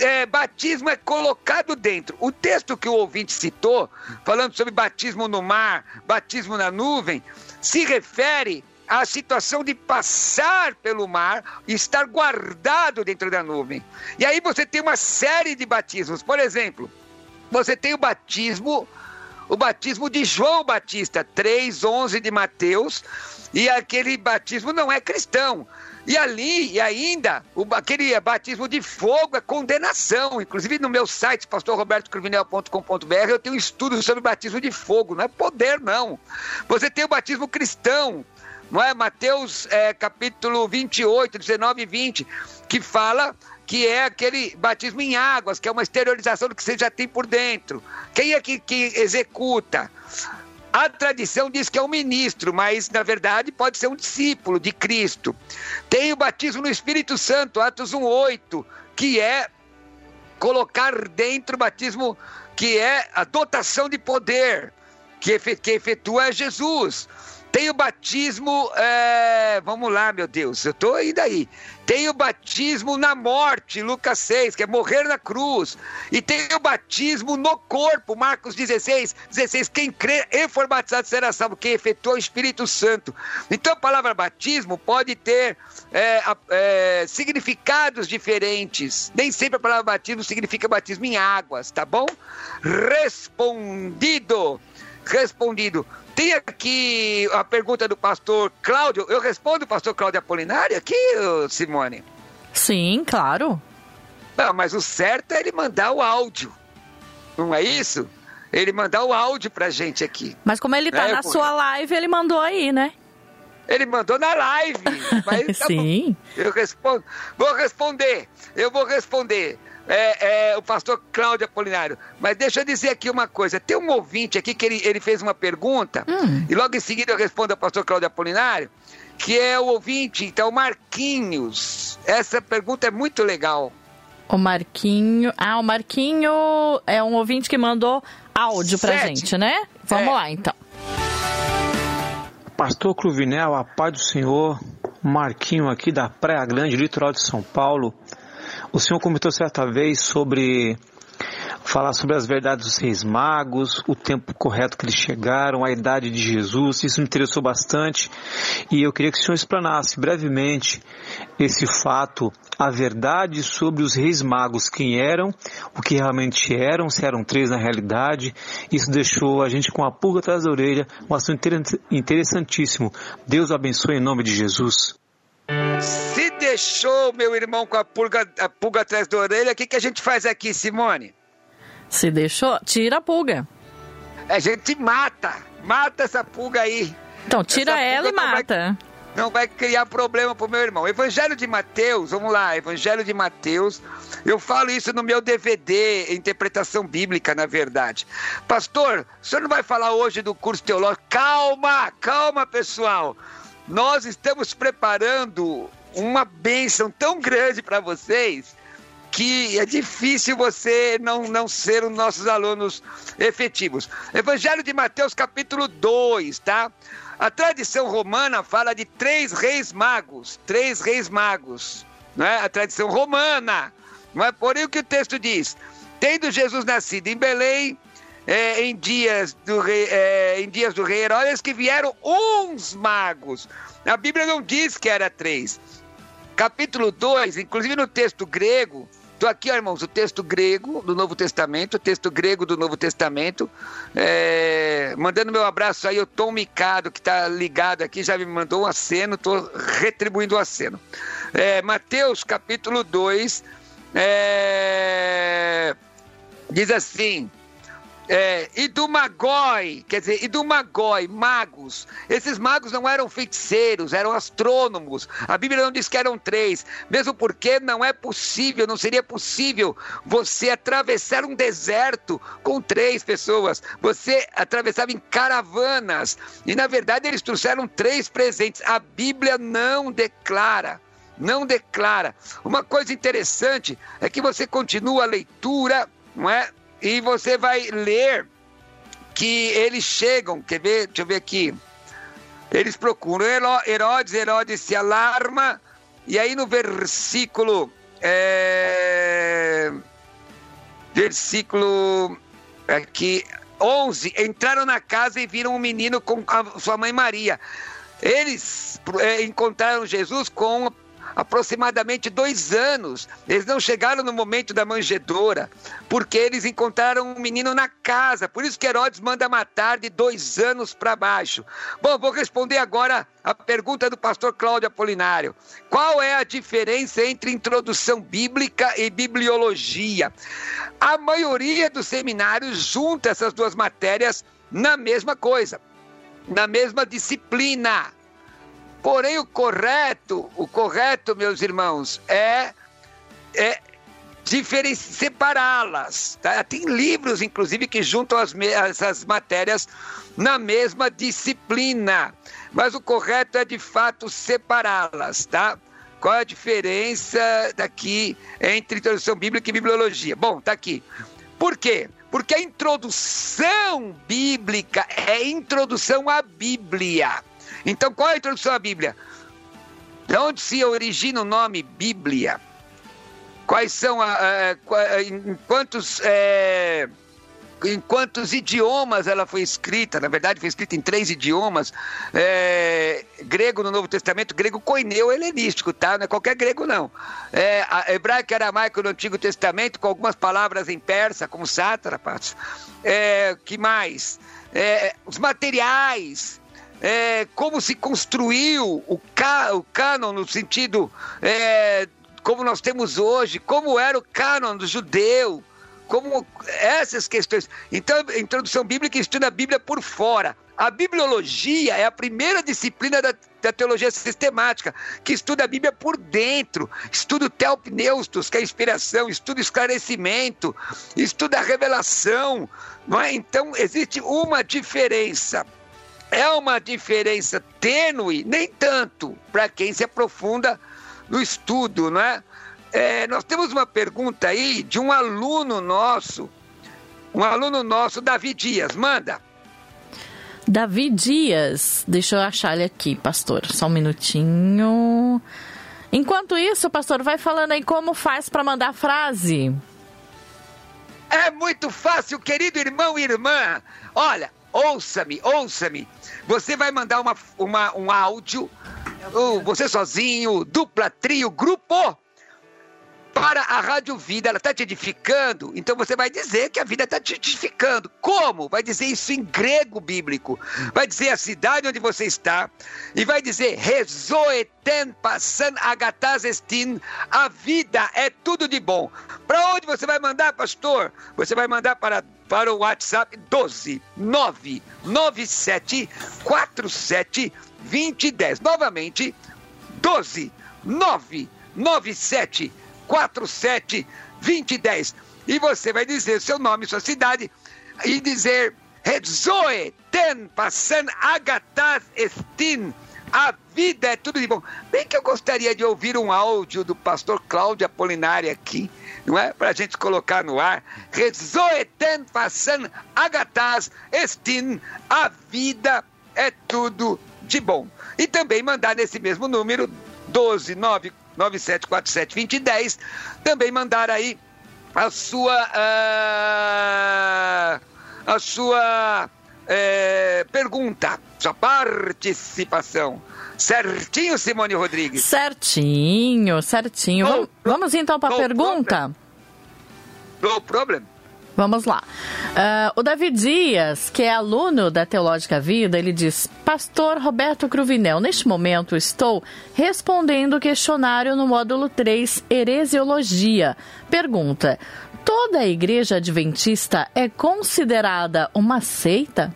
é, batismo é colocado dentro. O texto que o ouvinte citou, falando sobre batismo no mar, batismo na nuvem, se refere a situação de passar pelo mar e estar guardado dentro da nuvem. E aí você tem uma série de batismos. Por exemplo, você tem o batismo, o batismo de João Batista, 3:11 de Mateus, e aquele batismo não é cristão. E ali, e ainda, o, aquele batismo de fogo é condenação. Inclusive no meu site, pastorrobertocruvinel.com.br, eu tenho um estudo sobre batismo de fogo. Não é poder, não. Você tem o batismo cristão, não é? Mateus é, capítulo 28, 19 e 20, que fala que é aquele batismo em águas, que é uma exteriorização do que você já tem por dentro. Quem é que, que executa? A tradição diz que é um ministro, mas na verdade pode ser um discípulo de Cristo. Tem o batismo no Espírito Santo, Atos 1:8, que é colocar dentro o batismo que é a dotação de poder que efetua Jesus. Tem o batismo, é, vamos lá, meu Deus, eu estou indo aí. Tem o batismo na morte, Lucas 6, que é morrer na cruz. E tem o batismo no corpo, Marcos 16, 16. Quem crê e for batizado será salvo, quem efetua o Espírito Santo. Então a palavra batismo pode ter é, é, significados diferentes. Nem sempre a palavra batismo significa batismo em águas, tá bom? Respondido. Respondido. Tem aqui a pergunta do pastor Cláudio. Eu respondo o pastor Cláudio Apolinário aqui, Simone? Sim, claro. Não, mas o certo é ele mandar o áudio. Não é isso? Ele mandar o áudio pra gente aqui. Mas como ele tá é, na eu... sua live, ele mandou aí, né? Ele mandou na live. <laughs> Tá Sim. Bom. Eu respondo. Vou responder. Eu vou responder é, é, o pastor Cláudio Apolinário. Mas deixa eu dizer aqui uma coisa. Tem um ouvinte aqui que ele, ele fez uma pergunta, hum. e logo em seguida eu respondo ao pastor Cláudio Apolinário, que é o ouvinte, então, o Marquinhos. Essa pergunta é muito legal. O Marquinho. Ah, o Marquinho é um ouvinte que mandou áudio pra Sete. gente, né? Vamos é. lá, então. Pastor Cruvinel, a paz do Senhor. Marquinho aqui da Praia Grande, litoral de São Paulo. O senhor comentou certa vez sobre falar sobre as verdades dos reis magos, o tempo correto que eles chegaram, a idade de Jesus. Isso me interessou bastante e eu queria que o senhor explanasse brevemente esse fato, a verdade sobre os reis magos, quem eram, o que realmente eram, se eram três na realidade. Isso deixou a gente com a pulga atrás da orelha, um assunto interessantíssimo. Deus o abençoe em nome de Jesus. Se deixou meu irmão com a pulga, a pulga atrás da orelha, o que, que a gente faz aqui, Simone? Se deixou, tira a pulga. A gente mata, mata essa pulga aí. Então tira ela e mata. Vai, não vai criar problema pro meu irmão. Evangelho de Mateus, vamos lá, Evangelho de Mateus. Eu falo isso no meu DVD, interpretação bíblica, na verdade. Pastor, o senhor não vai falar hoje do curso teológico? Calma, calma, pessoal. Nós estamos preparando uma bênção tão grande para vocês que é difícil você não, não ser os nossos alunos efetivos. Evangelho de Mateus, capítulo 2, tá? A tradição romana fala de três reis magos, três reis magos, não é? A tradição romana, não é? Porém, o que o texto diz? Tendo Jesus nascido em Belém, é, em, dias do rei, é, em dias do rei Herodes que vieram uns magos. A Bíblia não diz que era três. Capítulo 2, inclusive no texto grego, Estou aqui, ó, irmãos, o texto grego do Novo Testamento, o texto grego do Novo Testamento. É, mandando meu abraço aí, o Tom Micado, que está ligado aqui, já me mandou um aceno, estou retribuindo o um aceno. É, Mateus capítulo 2, é, diz assim: é, e do Magói, quer dizer, e do Magói, magos. Esses magos não eram feiticeiros, eram astrônomos. A Bíblia não diz que eram três, mesmo porque não é possível, não seria possível você atravessar um deserto com três pessoas. Você atravessava em caravanas. E na verdade eles trouxeram três presentes. A Bíblia não declara não declara. Uma coisa interessante é que você continua a leitura, não é? E você vai ler que eles chegam, quer ver? Deixa eu ver aqui. Eles procuram Herodes, Herodes se alarma, e aí no versículo. É, versículo aqui 11: entraram na casa e viram um menino com sua mãe Maria. Eles é, encontraram Jesus com aproximadamente dois anos. Eles não chegaram no momento da manjedoura, porque eles encontraram um menino na casa. Por isso que Herodes manda matar de dois anos para baixo. Bom, vou responder agora a pergunta do pastor Cláudio Apolinário. Qual é a diferença entre introdução bíblica e bibliologia? A maioria dos seminários junta essas duas matérias na mesma coisa, na mesma disciplina. Porém, o correto, o correto, meus irmãos, é, é separá-las. Tá? Tem livros, inclusive, que juntam as, essas matérias na mesma disciplina. Mas o correto é, de fato, separá-las, tá? Qual a diferença daqui entre introdução bíblica e bibliologia? Bom, tá aqui. Por quê? Porque a introdução bíblica é introdução à Bíblia. Então, qual é a introdução à Bíblia? De onde se origina o nome Bíblia? Quais são a, a, a em quantos é, em quantos idiomas ela foi escrita, na verdade foi escrita em três idiomas, é, grego no Novo Testamento, grego coineu helenístico, tá? Não é qualquer grego não. É, hebraico e aramaico no Antigo Testamento, com algumas palavras em persa, como sátrapas. É, que mais? É, os materiais, é, como se construiu o, ca, o cânon no sentido é, como nós temos hoje, como era o cânon do judeu, como essas questões. Então, a introdução bíblica estuda a Bíblia por fora. A bibliologia é a primeira disciplina da, da teologia sistemática, que estuda a Bíblia por dentro, estuda o teopneustos, que é a inspiração, estuda o esclarecimento, estuda a revelação. Não é? Então, existe uma diferença. É uma diferença tênue, nem tanto, para quem se aprofunda no estudo, não é? É, nós temos uma pergunta aí de um aluno nosso, um aluno nosso, Davi Dias. Manda. Davi Dias, deixa eu achar ele aqui, pastor, só um minutinho. Enquanto isso, pastor, vai falando aí como faz para mandar frase. É muito fácil, querido irmão e irmã. Olha, ouça-me, ouça-me. Você vai mandar uma, uma, um áudio, você sozinho, dupla, trio, grupo para a Rádio Vida, ela está te edificando, então você vai dizer que a vida está te edificando. Como? Vai dizer isso em grego bíblico. Vai dizer a cidade onde você está e vai dizer Rezoeten passan agatas estin. A vida é tudo de bom. Para onde você vai mandar, pastor? Você vai mandar para para o WhatsApp 12 997 47 2010. Novamente, 12 997 47 2010. E você vai dizer seu nome, sua cidade e dizer Redzoe ten passan agatas estin. A vida é tudo de bom. Bem que eu gostaria de ouvir um áudio do pastor Cláudio Apolinari aqui, não é? Para a gente colocar no ar. Redzoe ten passan agatas estin. A vida é tudo de bom. E também mandar nesse mesmo número 12 9 97472010. Também mandar aí a sua. Uh, a sua é, pergunta, sua participação. Certinho, Simone Rodrigues? Certinho, certinho. No, vamos, então para a pergunta? Problem. No problem. Vamos lá. Uh, o David Dias, que é aluno da Teológica Vida, ele diz: Pastor Roberto Cruvinel, neste momento estou respondendo o questionário no módulo 3, Heresiologia. Pergunta: Toda a igreja adventista é considerada uma seita?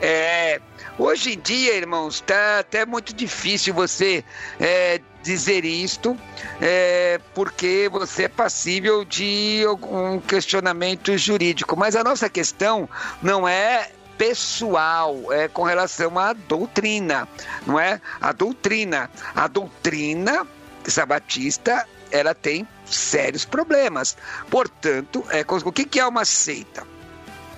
É, hoje em dia, irmãos, está até muito difícil você é, dizer isto, é, porque você é passível de algum questionamento jurídico. Mas a nossa questão não é pessoal, é com relação à doutrina, não é? A doutrina. A doutrina sabatista, ela tem sérios problemas. Portanto, é, o que é uma seita?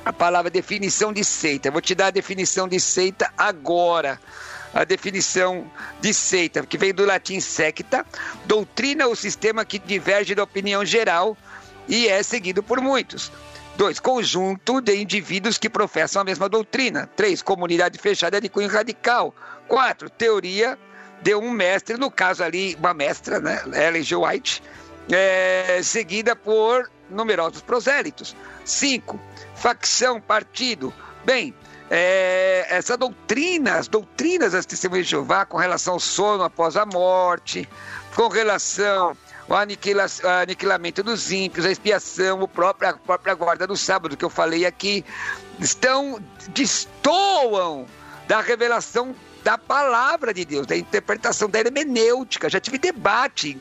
A palavra definição de seita. Vou te dar a definição de seita agora a definição de seita, que vem do latim secta, doutrina ou sistema que diverge da opinião geral e é seguido por muitos. Dois, conjunto de indivíduos que professam a mesma doutrina. Três, comunidade fechada de cunho radical. Quatro, teoria de um mestre, no caso ali, uma mestra, né, Ellen G. White, é, seguida por numerosos prosélitos. Cinco, facção, partido. Bem, é, essa doutrina, as doutrinas das testemunhas de Jeová com relação ao sono após a morte, com relação ao aniquila, aniquilamento dos ímpios, a expiação, a própria, a própria guarda do sábado que eu falei aqui, estão, destoam da revelação da palavra de Deus, da interpretação da hermenêutica. Já tive debate,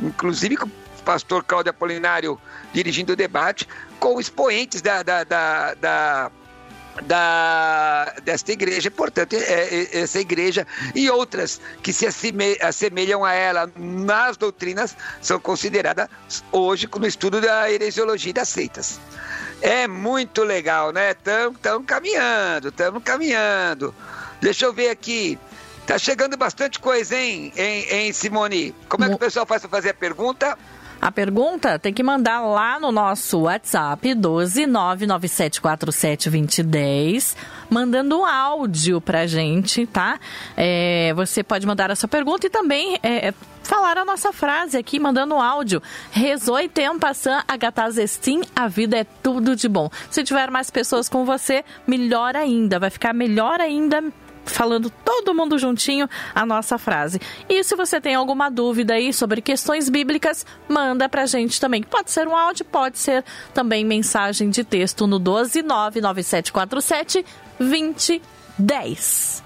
inclusive com o pastor Cláudio Apolinário dirigindo o debate, com expoentes da, da, da, da da, desta igreja, portanto, é, é, essa igreja e outras que se assemelham a ela nas doutrinas são consideradas hoje no estudo da heresiologia das seitas. É muito legal, né? Estamos caminhando, estamos caminhando. Deixa eu ver aqui. Tá chegando bastante coisa, hein, hein, hein Simone? Como é que o pessoal faz para fazer a pergunta? A pergunta tem que mandar lá no nosso WhatsApp 12997472010, mandando um áudio pra gente, tá? É, você pode mandar a sua pergunta e também é, falar a nossa frase aqui, mandando um áudio. Rezoi tem passam agatazestim, a vida é tudo de bom. Se tiver mais pessoas com você, melhor ainda, vai ficar melhor ainda falando todo mundo juntinho a nossa frase. E se você tem alguma dúvida aí sobre questões bíblicas, manda pra gente também. Pode ser um áudio, pode ser também mensagem de texto no 1299747 2010.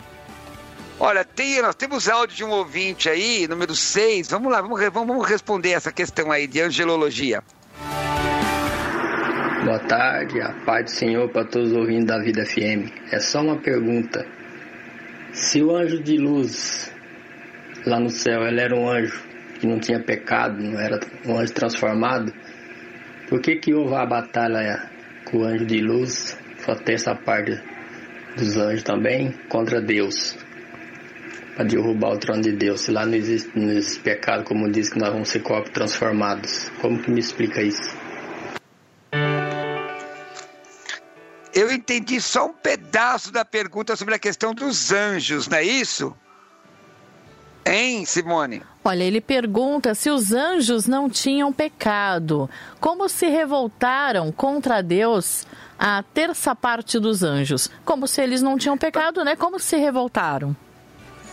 Olha, tem, nós temos áudio de um ouvinte aí, número 6. Vamos lá, vamos, vamos responder essa questão aí de angelologia. Boa tarde, a paz do Senhor para todos os ouvintes da Vida FM. É só uma pergunta. Se o anjo de luz lá no céu, ele era um anjo que não tinha pecado, não era um anjo transformado, por que que houve a batalha com o anjo de luz, só ter essa parte dos anjos também, contra Deus? Para derrubar o trono de Deus. Se lá não existe, não existe pecado, como diz que nós vamos ser corpos transformados. Como que me explica isso? Eu entendi só um pedaço da pergunta sobre a questão dos anjos, não é isso? Hein, Simone? Olha, ele pergunta se os anjos não tinham pecado. Como se revoltaram contra Deus a terça parte dos anjos? Como se eles não tinham pecado, né? Como se revoltaram?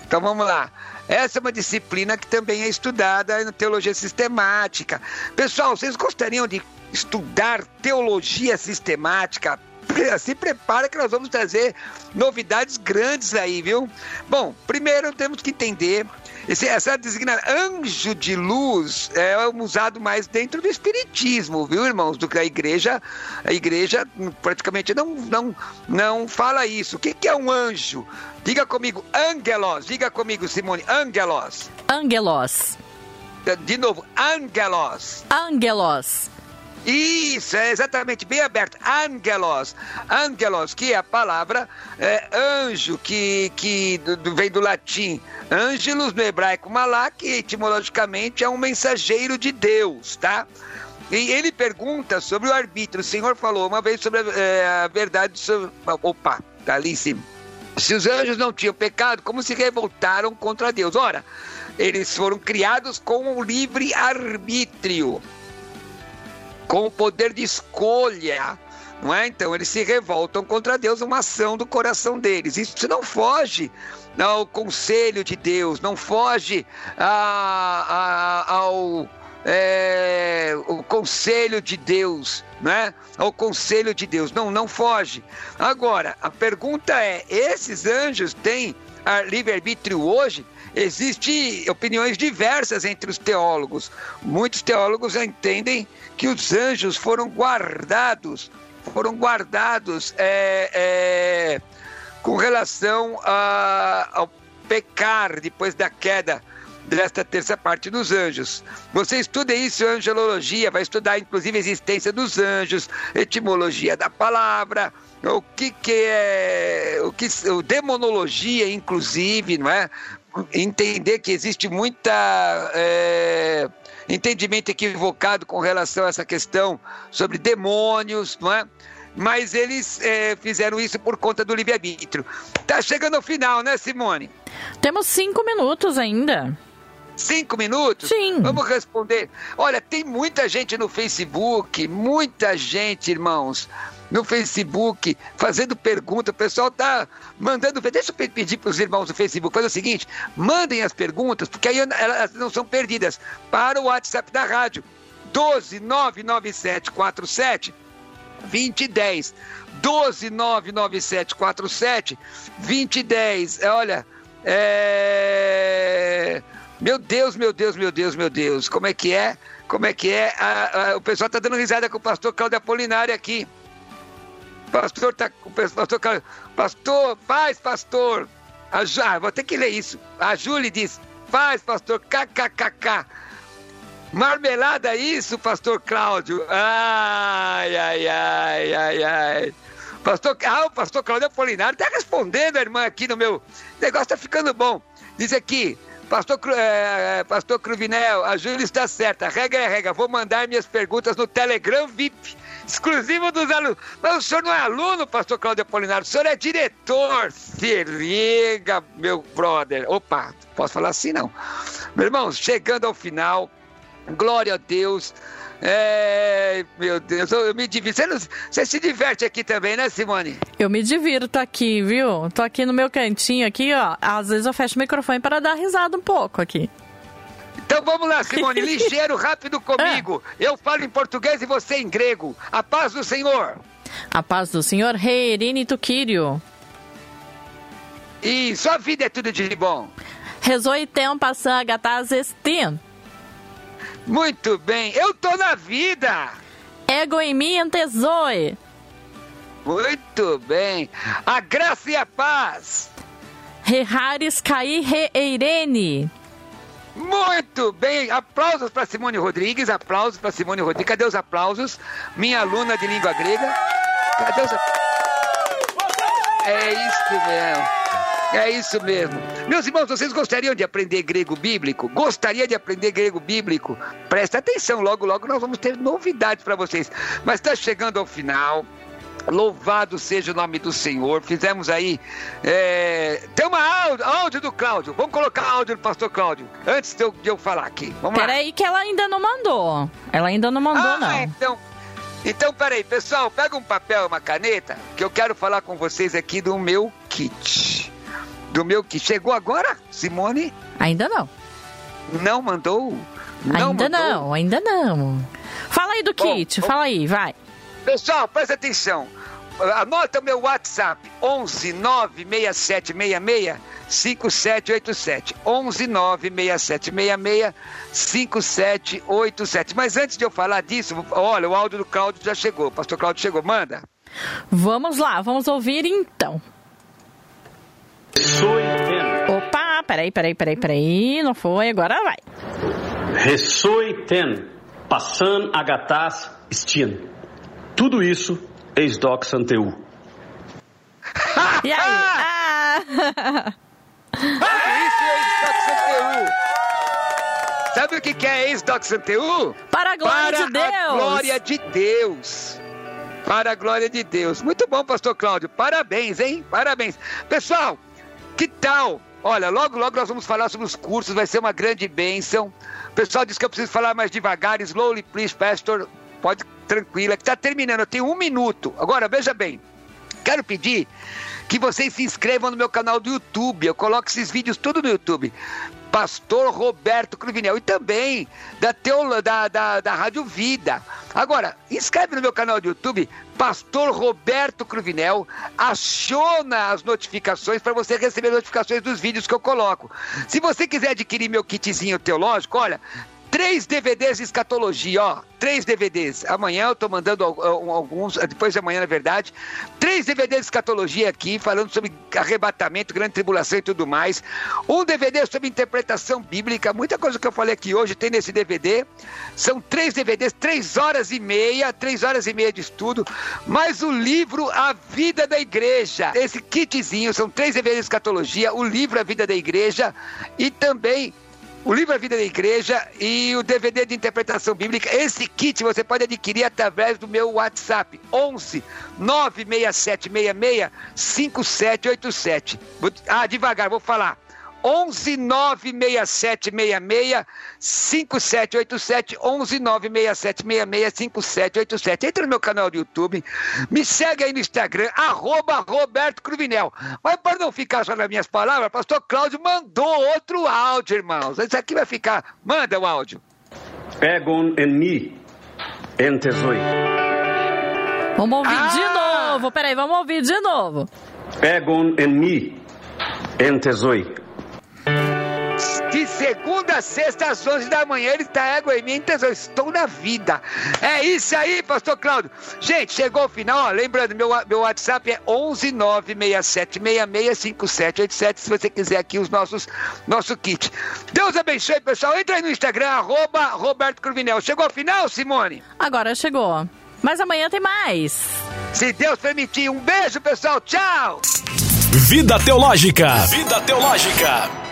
Então vamos lá. Essa é uma disciplina que também é estudada na teologia sistemática. Pessoal, vocês gostariam de estudar teologia sistemática <laughs> se prepara que nós vamos trazer novidades grandes aí, viu? Bom, primeiro temos que entender esse, essa designação anjo de luz é usado mais dentro do espiritismo, viu, irmãos? Do que a igreja, a igreja praticamente não não não fala isso. O que, que é um anjo? Diga comigo, angelos. Diga comigo, Simone, angelos. Angelos. De novo, angelos. Angelos. Isso, é exatamente, bem aberto. Angelos. Angelos, que é a palavra é, anjo, que, que vem do latim. Ângelos, no hebraico malak, etimologicamente é um mensageiro de Deus, tá? E ele pergunta sobre o arbítrio. O Senhor falou uma vez sobre é, a verdade sobre. Opa, tá ali em cima. Se os anjos não tinham pecado, como se revoltaram contra Deus? Ora, eles foram criados com o livre arbítrio com o poder de escolha. Não é? Então eles se revoltam contra Deus, uma ação do coração deles. Isso não foge ao conselho de Deus, não foge a, a, ao é, o conselho de Deus, né? Ao conselho de Deus. Não, não foge. Agora, a pergunta é: esses anjos têm livre-arbítrio hoje? Existem opiniões diversas entre os teólogos. Muitos teólogos entendem que os anjos foram guardados, foram guardados é, é, com relação a, ao pecar depois da queda desta terça parte dos anjos. Você estuda isso angelologia, vai estudar inclusive a existência dos anjos, etimologia da palavra, o que, que é o que o demonologia inclusive, não é? Entender que existe muita é, entendimento equivocado com relação a essa questão sobre demônios, não é? Mas eles é, fizeram isso por conta do livre-arbítrio. Tá chegando ao final, né, Simone? Temos cinco minutos ainda. Cinco minutos? Sim. Vamos responder. Olha, tem muita gente no Facebook, muita gente, irmãos, no Facebook, fazendo pergunta. O pessoal tá mandando. Deixa eu pedir para os irmãos do Facebook fazer o seguinte: mandem as perguntas, porque aí elas não são perdidas. Para o WhatsApp da rádio: 1299747 2010. 1299747 2010. Olha, é. Meu Deus, meu Deus, meu Deus, meu Deus. Como é que é? Como é que é? A, a, o pessoal está dando risada com o pastor Cláudio Apolinário aqui. Pastor tá com o pastor Cláudio. Pastor, paz, pastor. A, ah, vou ter que ler isso. A Júlia diz: paz, pastor, kkkk. Marmelada isso, pastor Cláudio. Ai, ai, ai, ai, ai. Pastor, ah, o pastor Claudio Apolinário está respondendo a irmã aqui no meu. O negócio está ficando bom. Diz aqui, Pastor, é, Pastor Cruvinel, a Júlia está certa. A regra é regra. Vou mandar minhas perguntas no Telegram VIP, exclusivo dos alunos. Mas o senhor não é aluno, Pastor Cláudio Apolinário, o senhor é diretor. Se liga, meu brother. Opa, posso falar assim não. Meu irmão, chegando ao final, glória a Deus. É, meu Deus, eu me divirto. Você, não, você, se diverte aqui também, né, Simone? Eu me divirto aqui, viu? Tô aqui no meu cantinho aqui, ó. Às vezes eu fecho o microfone para dar risada um pouco aqui. Então vamos lá, Simone, <laughs> ligeiro, rápido comigo. É. Eu falo em português e você em grego. A paz do Senhor. A paz do Senhor, Rei Irene Tuquírio. E sua vida é tudo de bom. Resoitem passando gataz estin. Muito bem, eu tô na vida. Ego em mim antezoe. Muito bem. A graça e a paz. Rehares cair reirene. Muito bem. Aplausos para Simone Rodrigues. Aplausos para Simone Rodrigues. Cadê os aplausos? Minha aluna de língua grega. Cadê os aplausos? É isso mesmo. É isso mesmo. Meus irmãos, vocês gostariam de aprender grego bíblico? Gostaria de aprender grego bíblico? Presta atenção, logo, logo nós vamos ter novidades para vocês. Mas está chegando ao final. Louvado seja o nome do Senhor. Fizemos aí. É... Tem uma áudio, áudio do Cláudio. Vamos colocar áudio do pastor Cláudio. Antes de eu, de eu falar aqui. Vamos Peraí, que ela ainda não mandou. Ela ainda não mandou, ah, não. Então, então, peraí, pessoal, pega um papel e uma caneta, que eu quero falar com vocês aqui do meu kit do meu que chegou agora, Simone? Ainda não. Não mandou? Não ainda mandou? não, ainda não. Fala aí do bom, kit, bom. fala aí, vai. Pessoal, presta atenção. Anota o meu WhatsApp, 11 96766 5787. 11 96766 5787. Mas antes de eu falar disso, olha, o áudio do Cláudio já chegou. Pastor Cláudio chegou, manda. Vamos lá, vamos ouvir então. Ressoiten. Opa, peraí, peraí, peraí, peraí. Não foi, agora vai. Ressoiten. Passan agatas stin. Tudo isso ex doc santeu. e aí? <laughs> Ah! isso é ex-doc santeu. Sabe o que é ex-doc santeu? Para a glória Para de Deus. Para a glória de Deus. Para a glória de Deus. Muito bom, pastor Cláudio. Parabéns, hein? Parabéns. Pessoal, que tal? Olha, logo, logo nós vamos falar sobre os cursos, vai ser uma grande bênção. O pessoal disse que eu preciso falar mais devagar. Slowly, please, pastor. Pode, tranquila, que está terminando. Eu tenho um minuto. Agora, veja bem. Quero pedir que vocês se inscrevam no meu canal do YouTube. Eu coloco esses vídeos tudo no YouTube. Pastor Roberto Cruvinel e também da, Teolo, da, da, da Rádio Vida. Agora, inscreve no meu canal do YouTube, Pastor Roberto Cruvinel, aciona as notificações para você receber notificações dos vídeos que eu coloco. Se você quiser adquirir meu kitzinho teológico, olha, três DVDs de escatologia, ó. Três DVDs. Amanhã eu tô mandando alguns, depois de amanhã, na verdade. Três DVDs de escatologia aqui, falando sobre arrebatamento, grande tribulação e tudo mais. Um DVD sobre interpretação bíblica. Muita coisa que eu falei aqui hoje tem nesse DVD. São três DVDs, três horas e meia, três horas e meia de estudo. Mais o livro A Vida da Igreja. Esse kitzinho, são três DVDs de escatologia, o livro A Vida da Igreja e também o livro A Vida da Igreja e o DVD de interpretação bíblica. Esse kit você pode adquirir através do meu WhatsApp, 11 96766 5787. Ah, devagar, vou falar. 11 96766 5787 11 96766 5787 Entra no meu canal do YouTube, me segue aí no Instagram, arroba Roberto Cruvinel. Mas para não ficar só nas minhas palavras, pastor Cláudio mandou outro áudio, irmãos. Isso aqui vai ficar. Manda o áudio. Egon em mi, entesoi. Vamos ouvir ah! de novo. Peraí, vamos ouvir de novo. Egon em mi, entesoi. De segunda a sexta, às 11 da manhã, ele está égua em mim, então eu estou na vida. É isso aí, pastor Cláudio. Gente, chegou o final, ó, lembrando, meu, meu WhatsApp é 11967665787, se você quiser aqui os nossos, nosso kit. Deus abençoe, pessoal. Entra aí no Instagram, arroba Roberto Cruvinel. Chegou ao final, Simone? Agora chegou. Mas amanhã tem mais. Se Deus permitir. Um beijo, pessoal. Tchau. Vida Teológica. Vida Teológica.